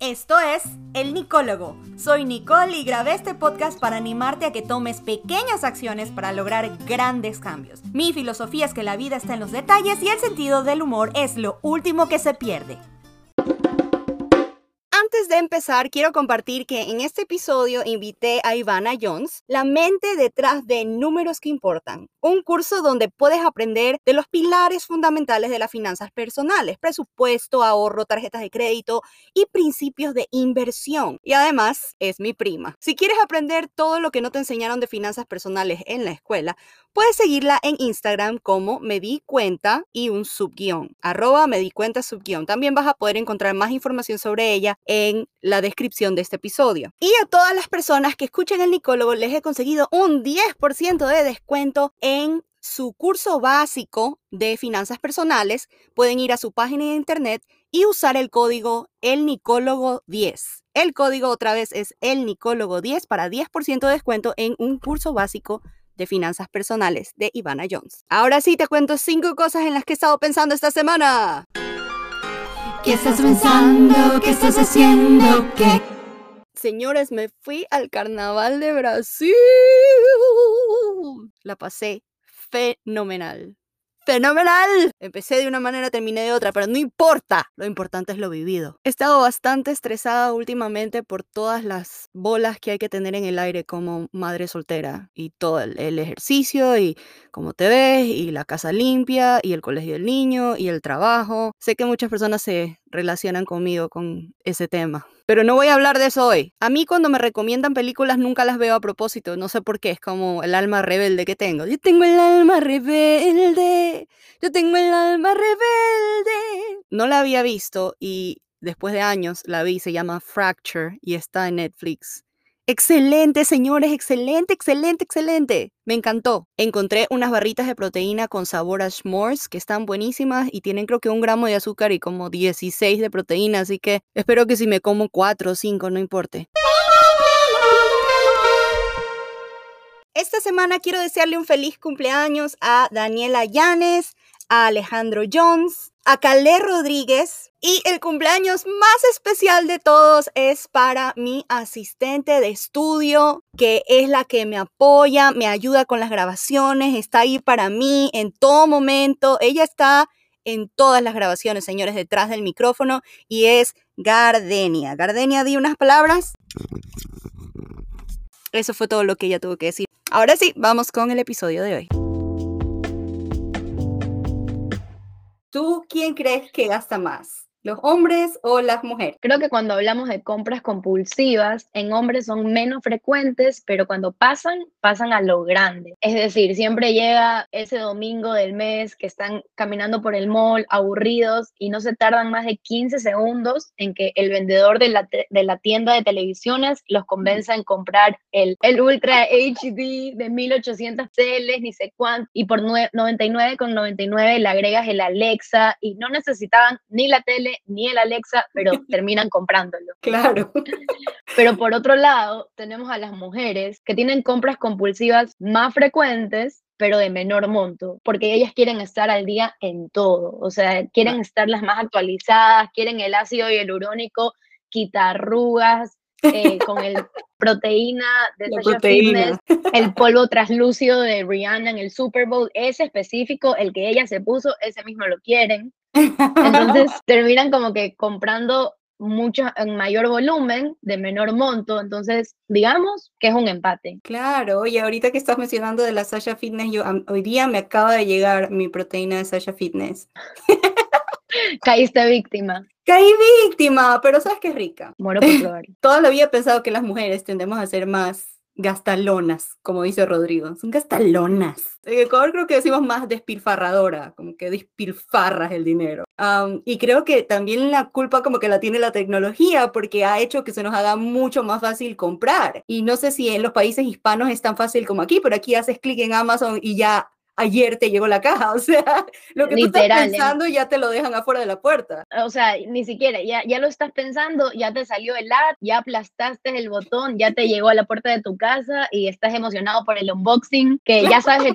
Esto es El Nicólogo. Soy Nicole y grabé este podcast para animarte a que tomes pequeñas acciones para lograr grandes cambios. Mi filosofía es que la vida está en los detalles y el sentido del humor es lo último que se pierde. De empezar, quiero compartir que en este episodio invité a Ivana Jones, la mente detrás de Números que Importan, un curso donde puedes aprender de los pilares fundamentales de las finanzas personales, presupuesto, ahorro, tarjetas de crédito y principios de inversión. Y además es mi prima. Si quieres aprender todo lo que no te enseñaron de finanzas personales en la escuela, puedes seguirla en Instagram como me di cuenta y un subguión, arroba me di cuenta subguión. También vas a poder encontrar más información sobre ella en la descripción de este episodio. Y a todas las personas que escuchen el Nicólogo les he conseguido un 10% de descuento en su curso básico de finanzas personales. Pueden ir a su página de internet y usar el código el Nicólogo 10. El código otra vez es el Nicólogo 10 para 10% de descuento en un curso básico de finanzas personales de Ivana Jones. Ahora sí te cuento cinco cosas en las que he estado pensando esta semana. ¿Qué estás pensando? ¿Qué estás haciendo? ¿Qué? Señores, me fui al carnaval de Brasil. La pasé fenomenal. ¡Fenomenal! Empecé de una manera, terminé de otra, pero no importa. Lo importante es lo vivido. He estado bastante estresada últimamente por todas las bolas que hay que tener en el aire como madre soltera. Y todo el, ejercicio, y cómo te ves, y la casa limpia, y el colegio del niño, y el trabajo. Sé que muchas personas se relacionan conmigo con ese tema. Pero no voy a hablar de eso hoy. A mí cuando me recomiendan películas nunca las veo a propósito. No sé por qué. Es como el alma rebelde que tengo. Yo tengo el alma rebelde. Yo tengo el alma rebelde. No la había visto y después de años la vi. Se llama Fracture y está en Netflix. Excelente, señores, excelente, excelente, excelente. Me encantó. Encontré unas barritas de proteína con sabor a s'mores que están buenísimas y tienen creo que un gramo de azúcar y como 16 de proteína, así que espero que si me como 4 o 5 no importe. Esta semana quiero desearle un feliz cumpleaños a Daniela Llanes, a Alejandro Jones, a Calé Rodríguez y el cumpleaños más especial de todos es para mi asistente de estudio, que es la que me apoya, me ayuda con las grabaciones, está ahí para mí en todo momento. Ella está en todas las grabaciones, señores, detrás del micrófono y es Gardenia. Gardenia, di unas palabras. Eso fue todo lo que ella tuvo que decir. Ahora sí, vamos con el episodio de hoy. ¿Tú quién crees que gasta más? ¿Los hombres o las mujeres? Creo que cuando hablamos de compras compulsivas, en hombres son menos frecuentes, pero cuando pasan, pasan a lo grande. Es decir, siempre llega ese domingo del mes que están caminando por el mall aburridos y no se tardan más de 15 segundos en que el vendedor de la, de la tienda de televisiones los convenza en comprar el, el Ultra HD de 1800 celes, ni sé cuánto, y por 99,99 99 le agregas el Alexa y no necesitaban ni la tele ni el Alexa, pero terminan comprándolo. Claro. Pero por otro lado, tenemos a las mujeres que tienen compras compulsivas más frecuentes pero de menor monto, porque ellas quieren estar al día en todo, o sea, quieren estar las más actualizadas, quieren el ácido hialurónico, quitar arrugas, eh, con el proteína de Sasha Fitness, el polvo translúcido de Rihanna en el Super Bowl, ese específico, el que ella se puso, ese mismo lo quieren. Entonces terminan como que comprando mucho en mayor volumen, de menor monto, entonces digamos que es un empate. Claro, y ahorita que estás mencionando de la Sasha Fitness, yo hoy día me acaba de llegar mi proteína de Sasha Fitness. Caíste víctima. Caí víctima, pero sabes que es rica. Muero por probar. Toda la vida he pensado que las mujeres tendemos a ser más gastalonas, como dice Rodrigo. Son gastalonas. En Ecuador creo que decimos más despilfarradora, como que despilfarras el dinero. y creo que también la culpa como que la tiene la tecnología porque ha hecho que se nos haga mucho más fácil comprar. Y no sé si en los países hispanos es tan fácil como aquí, pero aquí haces clic en Amazon y ya ayer te llegó la caja, o sea, lo que tú estás pensando ya te lo dejan afuera de la puerta. O sea, ni siquiera, ya, ya lo estás pensando, ya te salió el ad, ya aplastaste el botón, ya te llegó a la puerta de tu casa y estás emocionado por el unboxing, que ya sabes,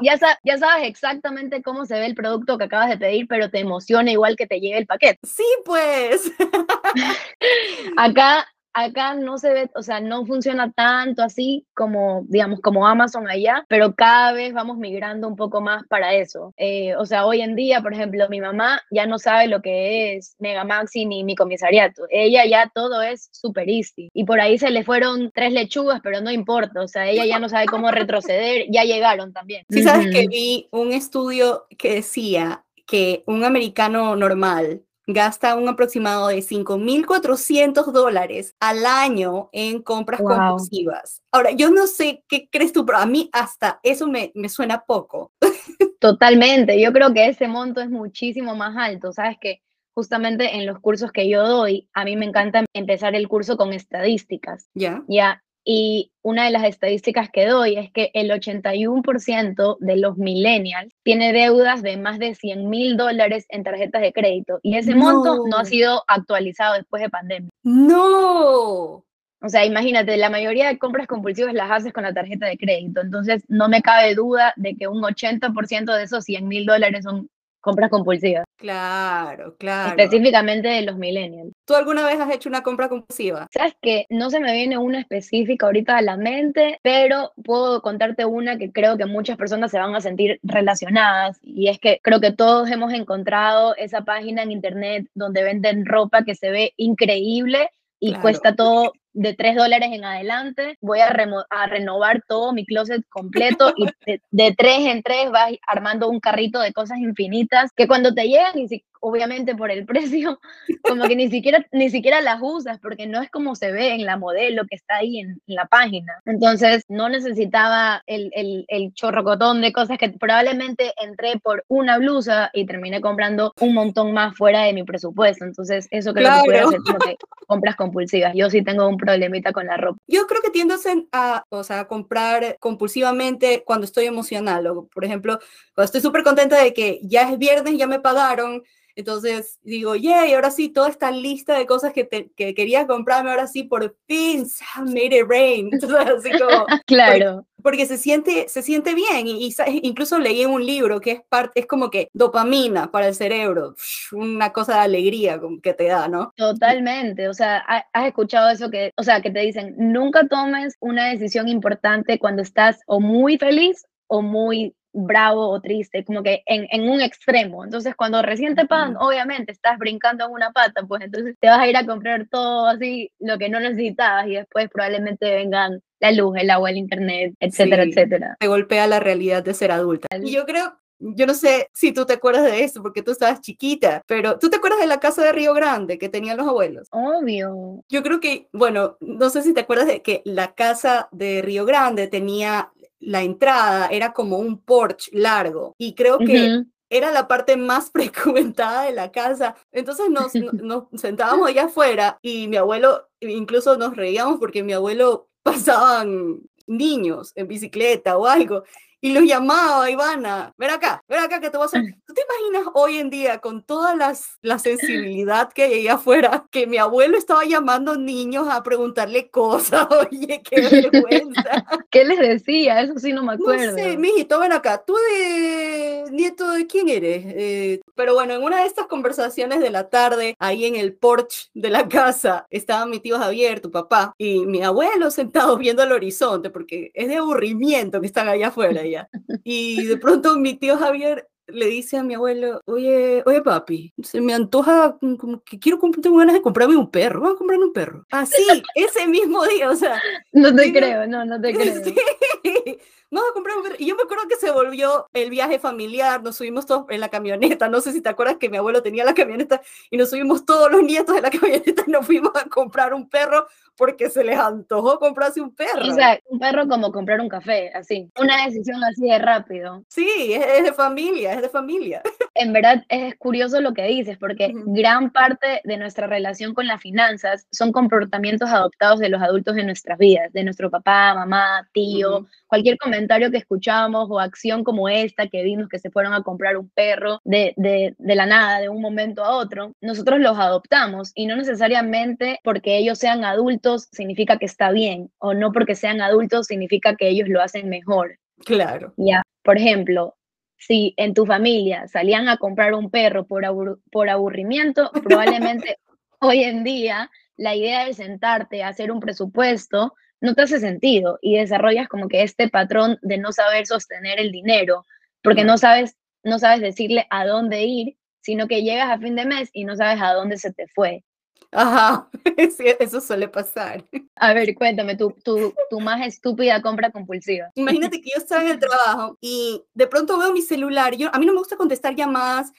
ya, ya sabes exactamente cómo se ve el producto que acabas de pedir, pero te emociona igual que te llegue el paquete. Sí, pues. Acá acá no se ve, o sea, no funciona tanto así como, digamos, como Amazon allá, pero cada vez vamos migrando un poco más para eso. Eh, o sea, hoy en día, por ejemplo, mi mamá ya no sabe lo que es Megamaxi ni mi comisariato. Ella ya todo es super easy. Y por ahí se le fueron tres lechugas, pero no importa. O sea, ella ya no sabe cómo retroceder, ya llegaron también. Sí, sabes que vi un estudio que decía que un americano normal gasta un aproximado de 5.400 dólares al año en compras compulsivas. Ahora, yo no sé qué crees tú, pero a mí hasta eso me, me suena poco. Totalmente, yo creo que ese monto es muchísimo más alto, ¿sabes? Que justamente en los cursos que yo doy, a mí me encanta empezar el curso con estadísticas. Ya. Ya, y una de las estadísticas que doy es que el 81% de los millennials tiene deudas de más de 100 mil dólares en tarjetas de crédito. Y ese monto no ha sido actualizado después de pandemia. No. O sea, imagínate, la mayoría de compras compulsivas las haces con la tarjeta de crédito. Entonces, no me cabe duda de que un 80% de esos 100 mil dólares son compras compulsivas. Claro, claro. Específicamente de los millennials. ¿Tú alguna vez has hecho una compra compulsiva? Sabes que no se me viene una específica ahorita a la mente, pero puedo contarte una que creo que muchas personas se van a sentir relacionadas y es que creo que todos hemos encontrado esa página en internet donde venden ropa que se ve increíble y cuesta todo de 3 dólares en adelante, voy a, a, renovar todo mi closet completo y de, 3 en 3 vas armando un carrito de cosas infinitas que cuando te llegan, y obviamente por el precio, como que ni siquiera, ni siquiera las usas porque no es como se ve en la modelo que está ahí en, la página. Entonces no necesitaba el, el, el chorrocotón de cosas que probablemente entré por una blusa y terminé comprando un montón más fuera de mi presupuesto. Entonces eso creo que puede ser como que compras compulsivas. Yo sí tengo un problemita con la ropa. Yo creo que tiendo a, o sea, a comprar compulsivamente cuando estoy emocional. O, por ejemplo, cuando estoy súper contenta de que ya es viernes, ya me pagaron. Entonces digo, yay, ahora sí, toda esta lista de cosas que, te, que quería comprarme, ahora sí, por fin, made it rain. Entonces, así como, claro porque se siente, se siente bien. Y, incluso leí en un libro que es, parte, es como que dopamina para el cerebro, una cosa de alegría que te da, ¿no? Totalmente. O sea, has escuchado eso que, o sea, que te dicen, nunca tomes una decisión importante cuando estás o muy feliz o muy bravo o triste, como que en, en, un extremo. Entonces, cuando recién te pagan, obviamente estás brincando en una pata, pues entonces te vas a ir a comprar todo así, lo que no necesitabas, y después probablemente vengan la luz, el agua, el internet, etcétera, etcétera. Te golpea la realidad de ser adulta. Y yo creo, yo no sé si tú te acuerdas de eso porque tú estabas chiquita, pero tú te acuerdas de la casa de Río Grande que tenían los abuelos. Obvio. Yo creo que, bueno, no sé si te acuerdas de que la casa de Río Grande tenía la entrada, era como un porche largo y creo que era la parte más frecuentada de la casa. Entonces nos, nos sentábamos allá afuera y mi abuelo, incluso nos reíamos porque mi abuelo pasaban niños en bicicleta o algo y los llamaba, Ivana, ven acá, ven acá que te voy a hacer. ¿Tú te imaginas hoy en día con toda las, la sensibilidad que hay ahí afuera, que mi abuelo estaba llamando niños a preguntarle cosas? Oye, qué vergüenza. ¿Qué les decía? Eso sí no me acuerdo. No sé, mijito, ven acá, ¿tú de nieto de quién eres? Eh, pero bueno, en una de estas conversaciones de la tarde, ahí en el porche de la casa, estaba mi tío Javier, tu papá, y mi abuelo sentado viendo el horizonte, porque es de aburrimiento que están allá afuera. Y de pronto mi tío Javier le dice a mi abuelo, oye, oye papi, se me antoja como que quiero tengo ganas de comprarme un perro, vamos a comprarme un perro. Así, ese mismo día, o sea. No te creo, no, no te creo. Vamos a comprar un perro. Y yo me acuerdo que se volvió el viaje familiar, nos subimos todos en la camioneta, no sé si te acuerdas que mi abuelo tenía la camioneta y nos subimos todos los nietos de la camioneta y nos fuimos a comprar un perro porque se les antojó comprarse un perro. O sea, un perro como comprar un café, así. Una decisión así de rápido. Sí, es, de familia, es de familia. En verdad es curioso lo que dices, porque gran parte de nuestra relación con las finanzas son comportamientos adoptados de los adultos en nuestras vidas, de nuestro papá, mamá, tío, cualquier comentario que escuchamos o acción como esta que vimos que se fueron a comprar un perro de, de, de la nada, de un momento a otro, nosotros los adoptamos y no necesariamente porque ellos sean adultos significa que está bien o no porque sean adultos significa que ellos lo hacen mejor. Claro. Ya, por ejemplo, si en tu familia salían a comprar un perro por, por aburrimiento, probablemente hoy en día la idea de sentarte a hacer un presupuesto no te hace sentido y desarrollas como que este patrón de no saber sostener el dinero, porque no sabes, no sabes decirle a dónde ir, sino que llegas a fin de mes y no sabes a dónde se te fue. Ajá, sí, eso suele pasar. A ver, cuéntame, tu, tu, tu más estúpida compra compulsiva. Imagínate que yo estaba en el trabajo y de pronto veo mi celular. Yo, a mí no me gusta contestar llamadas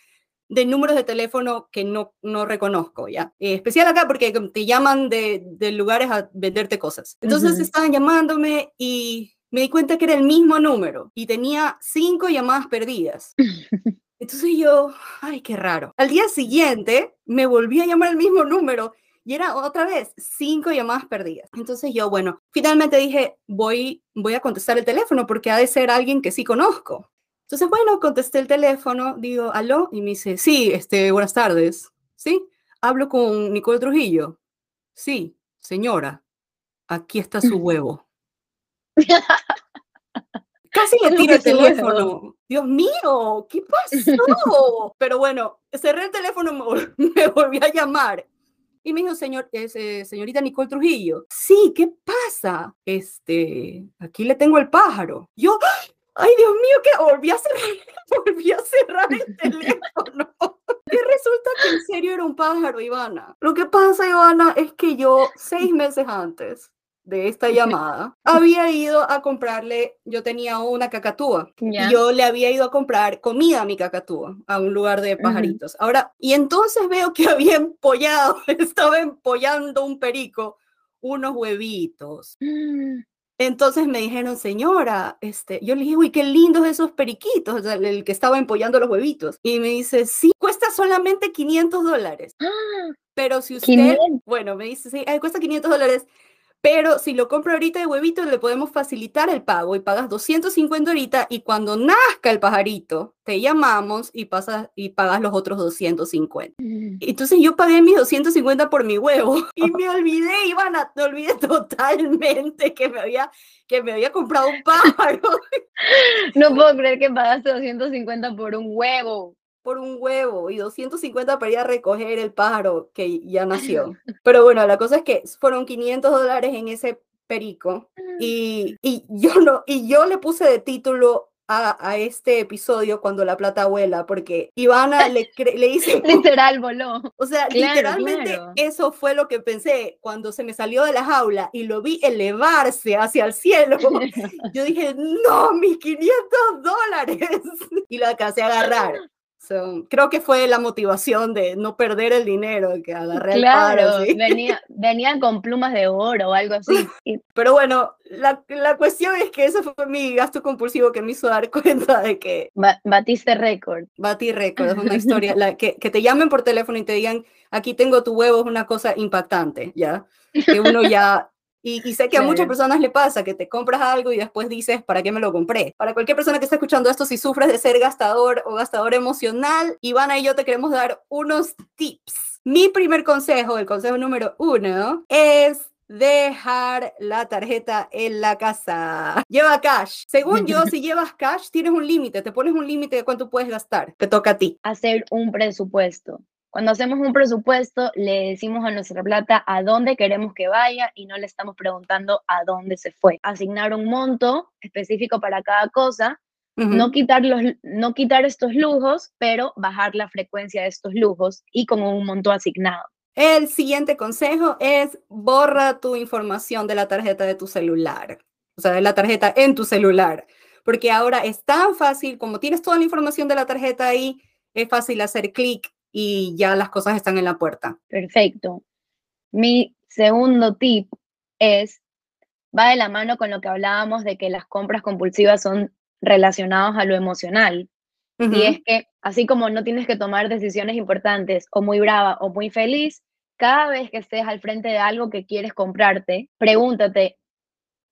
de números de teléfono que no, no reconozco, ¿ya? Eh, especial acá porque te llaman de, de, lugares a venderte cosas. Entonces uh -huh. estaban llamándome y me di cuenta que era el mismo número y tenía cinco llamadas perdidas. Entonces yo, ay, qué raro. Al día siguiente me volví a llamar el mismo número y era otra vez cinco llamadas perdidas. Entonces yo, bueno, finalmente dije, voy, voy a contestar el teléfono porque ha de ser alguien que sí conozco. Entonces, bueno, contesté el teléfono, digo, aló, y me dice, sí, este, buenas tardes. ¿Sí? Hablo con Nicole Trujillo. Sí, señora, aquí está su huevo. Casi le tiro el teléfono. Dios mío, ¿qué pasó? Pero bueno, cerré el teléfono, me volví a llamar. Y me dijo, señor, eh, señorita Nicole Trujillo, sí, ¿qué pasa? Este, aquí le tengo el pájaro. Yo, ay, Dios mío, que volví a cerrar, volví a cerrar el teléfono. Que resulta que en serio era un pájaro, Ivana. Lo que pasa, Ivana, es que yo seis meses antes de esta llamada, había ido a comprarle, yo tenía una cacatúa, yeah. y yo le había ido a comprar comida a mi cacatúa, a un lugar de pajaritos. Uh -huh. Ahora, y entonces veo que había empollado, estaba empollando un perico, unos huevitos. Mm. Entonces me dijeron, señora, este, yo le dije, uy, qué lindos esos periquitos, o sea, el que estaba empollando los huevitos. Y me dice, sí, cuesta solamente 500 dólares. ¡Ah! Pero si usted, 500. bueno, me dice, sí, cuesta 500 dólares, pero si lo compra ahorita de huevitos, le podemos facilitar el pago y pagas 250 ahorita y cuando nazca el pajarito, te llamamos y, pasas, y pagas los otros 250. Mm. Entonces yo pagué mis 250 por mi huevo y me olvidé, Ivana, te olvidé totalmente que me había, que me había comprado un pájaro. No puedo creer que pagaste 250 por un huevo por un huevo y 250 para ir a recoger el pájaro que ya nació. Pero bueno, la cosa es que fueron 500 dólares en ese perico y, y, yo no, y yo le puse de título a, a, este episodio cuando la plata vuela, porque Ivana le, le dice... Literal, voló. O sea, claro, literalmente claro. eso fue lo que pensé cuando se me salió de la jaula y lo vi elevarse hacia el cielo. Yo dije, no, mis 500 dólares. Y lo alcancé a agarrar. So, creo que fue la motivación de no perder el dinero que agarré claro, el paro, ¿sí? venía, venían con plumas de oro o algo así. Pero bueno, la, la, cuestión es que ese fue mi gasto compulsivo que me hizo dar cuenta de que... Ba batiste récord. Batí récord, es una historia. la, que, que te llamen por teléfono y te digan, aquí tengo tu huevo, es una cosa impactante, ¿ya? Que uno ya y, y, sé que a muchas personas le pasa que te compras algo y después dices, ¿para qué me lo compré? Para cualquier persona que esté escuchando esto, si sufres de ser gastador o gastador emocional, Ivana y yo te queremos dar unos tips. Mi primer consejo, el consejo número uno, es dejar la tarjeta en la casa. Lleva cash. Según yo, si llevas cash, tienes un límite, te pones un límite de cuánto puedes gastar. Te toca a ti. Hacer un presupuesto. Cuando hacemos un presupuesto, le decimos a nuestra plata a dónde queremos que vaya y no le estamos preguntando a dónde se fue. Asignar un monto específico para cada cosa, uh -huh. no, quitar los, no quitar estos lujos, pero bajar la frecuencia de estos lujos y con un monto asignado. El siguiente consejo es borra tu información de la tarjeta de tu celular, o sea, de la tarjeta en tu celular, porque ahora es tan fácil, como tienes toda la información de la tarjeta ahí, es fácil hacer clic y ya las cosas están en la puerta. Perfecto. Mi segundo tip es, va de la mano con lo que hablábamos de que las compras compulsivas son relacionadas a lo emocional. Uh -huh. Y es que, así como no tienes que tomar decisiones importantes o muy brava o muy feliz, cada vez que estés al frente de algo que quieres comprarte, pregúntate,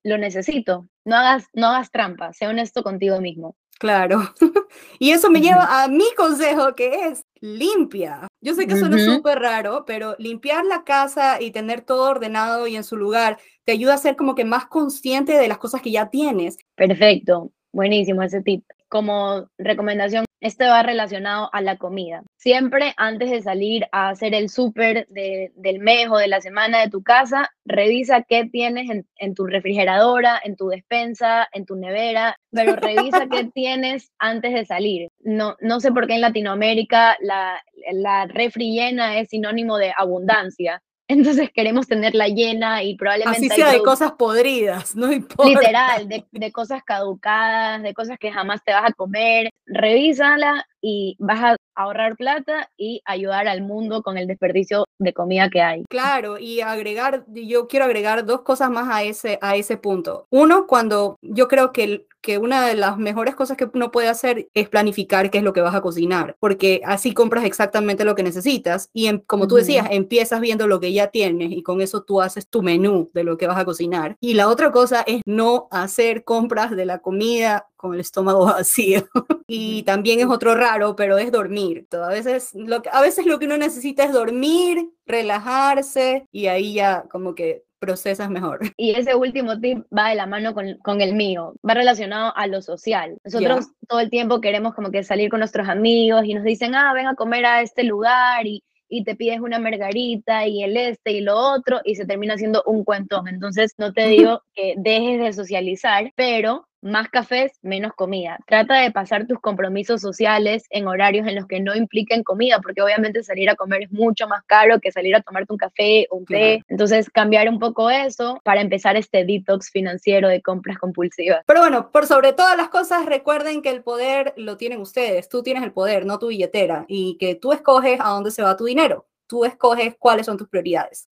¿lo necesito? No hagas, no hagas trampa, sé honesto contigo mismo. Claro. y eso me lleva a mi consejo que es limpia. Yo sé que suena uh -huh. súper raro, pero limpiar la casa y tener todo ordenado y en su lugar te ayuda a ser como que más consciente de las cosas que ya tienes. Perfecto. Buenísimo ese tip. Como recomendación Este va relacionado a la comida. Siempre antes de salir a hacer el súper de, del mes o de la semana de tu casa, revisa qué tienes en, en, tu refrigeradora, en tu despensa, en tu nevera, pero revisa qué tienes antes de salir. No, no sé por qué en Latinoamérica la, la refri llena es sinónimo de abundancia. Entonces queremos tenerla llena y probablemente... Así sea de cosas podridas, no importa. Literal, de, de, cosas caducadas, de cosas que jamás te vas a comer. Revísala y vas a ahorrar plata y ayudar al mundo con el desperdicio de comida que hay. Claro, y agregar, yo quiero agregar dos cosas más a ese, a ese punto. Uno, cuando yo creo que, que una de las mejores cosas que uno puede hacer es planificar qué es lo que vas a cocinar, porque así compras exactamente lo que necesitas y en, como tú decías, empiezas viendo lo que ya tienes y con eso tú haces tu menú de lo que vas a cocinar. Y la otra cosa es no hacer compras de la comida con el estómago vacío. y también es otro raro, pero es dormir. A veces, lo que, a veces lo que uno necesita es dormir, relajarse y ahí ya como que procesas mejor. Y ese último tip va de la mano con, con el mío, va relacionado a lo social. Nosotros yeah. todo el tiempo queremos como que salir con nuestros amigos y nos dicen, ah, ven a comer a este lugar y y te pides una margarita y el este y lo otro y se termina haciendo un cuentón. Entonces, no te digo que dejes de socializar, pero más cafés, menos comida. Trata de pasar tus compromisos sociales en horarios en los que no impliquen comida, porque obviamente salir a comer es mucho más caro que salir a tomarte un café o un té. Claro. Entonces, cambiar un poco eso para empezar este detox financiero de compras compulsivas. Pero bueno, por sobre todas las cosas, recuerden que el poder lo tienen ustedes. Tú tienes el poder, no tu billetera, y que tú escoges a dónde se va tu dinero. Tú escoges cuáles son tus prioridades.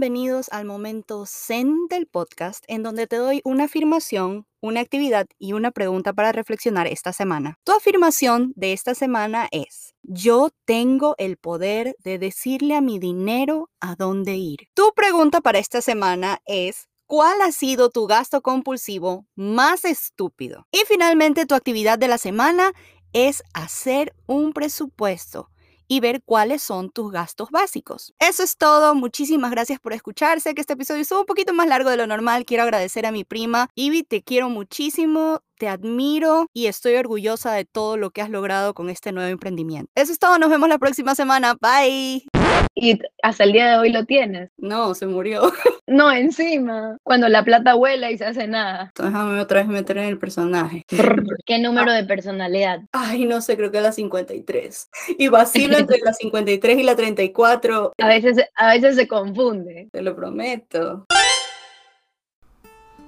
Bienvenidos al momento Zen del podcast, en donde te doy una afirmación, una actividad y una pregunta para reflexionar esta semana. Tu afirmación de esta semana es, yo tengo el poder de decirle a mi dinero a dónde ir. Tu pregunta para esta semana es, ¿Cuál ha sido tu gasto compulsivo más estúpido? Y finalmente, tu actividad de la semana es hacer un presupuesto y ver cuáles son tus gastos básicos. Eso es todo. Muchísimas gracias por escucharse. Que este episodio estuvo un poquito más largo de lo normal. Quiero agradecer a mi prima. Ivy, te quiero muchísimo. Te admiro y estoy orgullosa de todo lo que has logrado con este nuevo emprendimiento. Eso es todo. Nos vemos la próxima semana. Bye. Y hasta el día de hoy lo tienes. No, se murió. No, encima. Cuando la plata vuela y se hace nada. Déjame otra vez meter en el personaje. ¿Qué número de personalidad? Ay, no sé, creo que es la 53. Y vacilo entre la 53 y la 34. A veces, a veces se confunde. Te lo prometo.